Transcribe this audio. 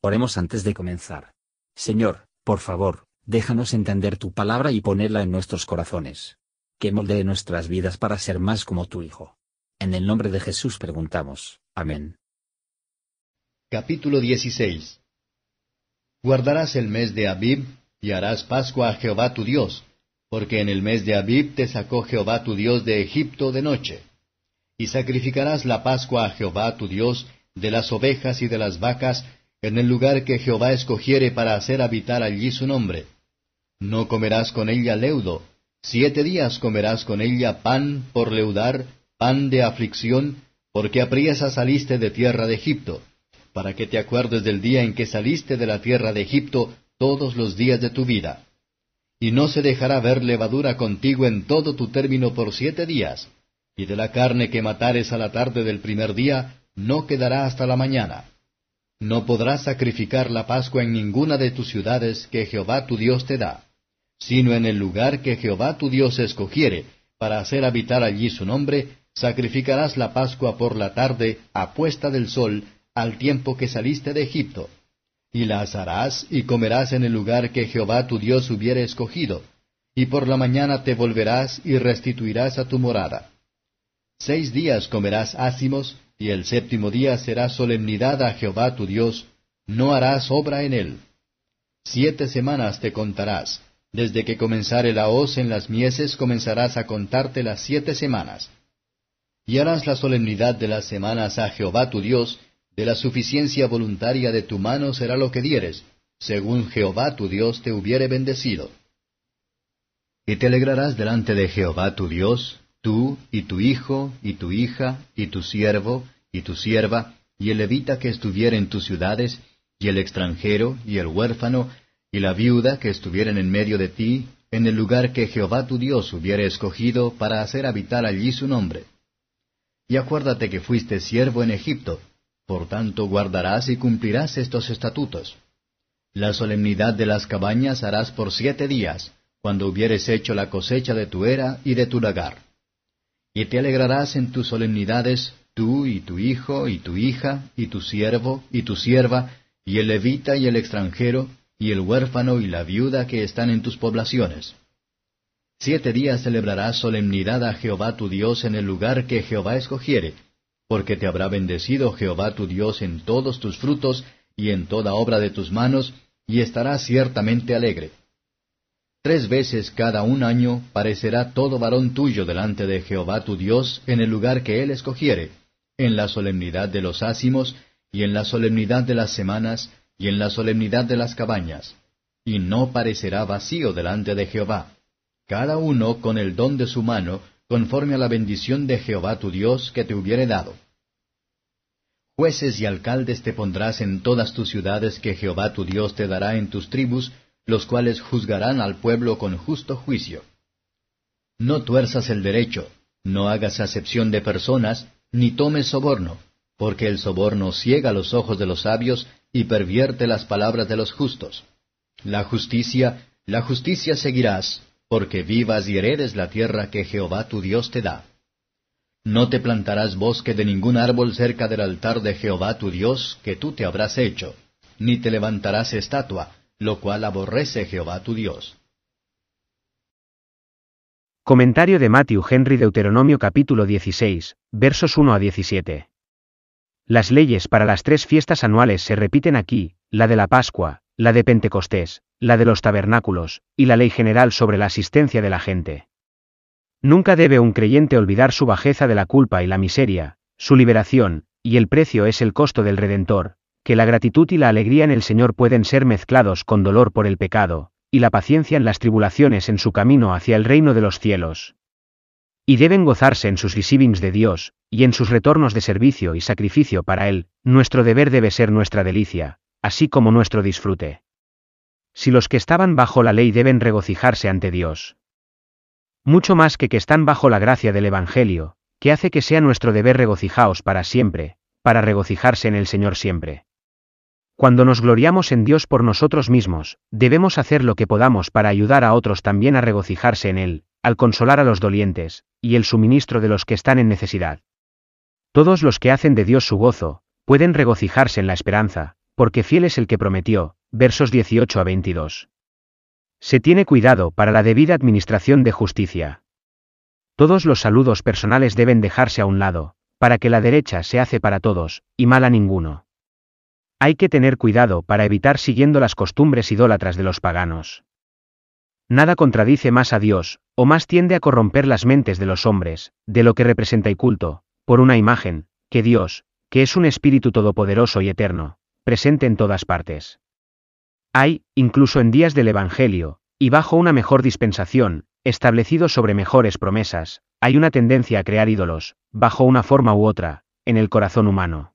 Oremos antes de comenzar. Señor, por favor, déjanos entender tu palabra y ponerla en nuestros corazones. Que moldee nuestras vidas para ser más como tu Hijo. En el nombre de Jesús preguntamos. Amén. Capítulo 16 Guardarás el mes de Abib y harás Pascua a Jehová tu Dios, porque en el mes de Abib te sacó Jehová tu Dios de Egipto de noche. Y sacrificarás la Pascua a Jehová tu Dios de las ovejas y de las vacas en el lugar que Jehová escogiere para hacer habitar allí su nombre. No comerás con ella leudo, siete días comerás con ella pan por leudar, pan de aflicción, porque apriesa saliste de tierra de Egipto, para que te acuerdes del día en que saliste de la tierra de Egipto todos los días de tu vida. Y no se dejará ver levadura contigo en todo tu término por siete días, y de la carne que matares a la tarde del primer día, no quedará hasta la mañana no podrás sacrificar la Pascua en ninguna de tus ciudades que Jehová tu Dios te da, sino en el lugar que Jehová tu Dios escogiere, para hacer habitar allí su nombre, sacrificarás la Pascua por la tarde, a puesta del sol, al tiempo que saliste de Egipto. Y la asarás y comerás en el lugar que Jehová tu Dios hubiere escogido, y por la mañana te volverás y restituirás a tu morada. Seis días comerás ácimos, y el séptimo día será solemnidad a Jehová tu Dios, no harás obra en él. Siete semanas te contarás, desde que comenzare la hoz en las mieses comenzarás a contarte las siete semanas. Y harás la solemnidad de las semanas a Jehová tu Dios, de la suficiencia voluntaria de tu mano será lo que dieres, según Jehová tu Dios te hubiere bendecido. Y te alegrarás delante de Jehová tu Dios, tú, y tu hijo, y tu hija, y tu siervo, y tu sierva, y el levita que estuviera en tus ciudades, y el extranjero, y el huérfano, y la viuda que estuvieran en medio de ti, en el lugar que Jehová tu Dios hubiera escogido para hacer habitar allí su nombre. Y acuérdate que fuiste siervo en Egipto, por tanto guardarás y cumplirás estos estatutos. La solemnidad de las cabañas harás por siete días, cuando hubieres hecho la cosecha de tu era y de tu lagar. Y te alegrarás en tus solemnidades, tú y tu hijo y tu hija, y tu siervo y tu sierva, y el levita y el extranjero, y el huérfano y la viuda que están en tus poblaciones. Siete días celebrarás solemnidad a Jehová tu Dios en el lugar que Jehová escogiere, porque te habrá bendecido Jehová tu Dios en todos tus frutos y en toda obra de tus manos, y estarás ciertamente alegre. Tres veces cada un año parecerá todo varón tuyo delante de Jehová tu Dios en el lugar que él escogiere, en la solemnidad de los ácimos, y en la solemnidad de las semanas, y en la solemnidad de las cabañas. Y no parecerá vacío delante de Jehová. Cada uno con el don de su mano, conforme a la bendición de Jehová tu Dios que te hubiere dado. Jueces y alcaldes te pondrás en todas tus ciudades que Jehová tu Dios te dará en tus tribus, los cuales juzgarán al pueblo con justo juicio. No tuerzas el derecho, no hagas acepción de personas, ni tomes soborno, porque el soborno ciega los ojos de los sabios y pervierte las palabras de los justos. La justicia, la justicia seguirás, porque vivas y heredes la tierra que Jehová tu Dios te da. No te plantarás bosque de ningún árbol cerca del altar de Jehová tu Dios que tú te habrás hecho, ni te levantarás estatua, lo cual aborrece Jehová tu Dios. Comentario de Matthew Henry Deuteronomio capítulo 16, versos 1 a 17. Las leyes para las tres fiestas anuales se repiten aquí, la de la Pascua, la de Pentecostés, la de los tabernáculos, y la ley general sobre la asistencia de la gente. Nunca debe un creyente olvidar su bajeza de la culpa y la miseria, su liberación, y el precio es el costo del Redentor, que la gratitud y la alegría en el Señor pueden ser mezclados con dolor por el pecado, y la paciencia en las tribulaciones en su camino hacia el reino de los cielos. Y deben gozarse en sus receivings de Dios, y en sus retornos de servicio y sacrificio para Él, nuestro deber debe ser nuestra delicia, así como nuestro disfrute. Si los que estaban bajo la ley deben regocijarse ante Dios. Mucho más que que están bajo la gracia del Evangelio, que hace que sea nuestro deber regocijaos para siempre, para regocijarse en el Señor siempre. Cuando nos gloriamos en Dios por nosotros mismos, debemos hacer lo que podamos para ayudar a otros también a regocijarse en Él, al consolar a los dolientes, y el suministro de los que están en necesidad. Todos los que hacen de Dios su gozo, pueden regocijarse en la esperanza, porque fiel es el que prometió, versos 18 a 22. Se tiene cuidado para la debida administración de justicia. Todos los saludos personales deben dejarse a un lado, para que la derecha se hace para todos, y mal a ninguno. Hay que tener cuidado para evitar siguiendo las costumbres idólatras de los paganos. Nada contradice más a Dios, o más tiende a corromper las mentes de los hombres, de lo que representa y culto, por una imagen, que Dios, que es un espíritu todopoderoso y eterno, presente en todas partes. Hay, incluso en días del Evangelio, y bajo una mejor dispensación, establecido sobre mejores promesas, hay una tendencia a crear ídolos, bajo una forma u otra, en el corazón humano.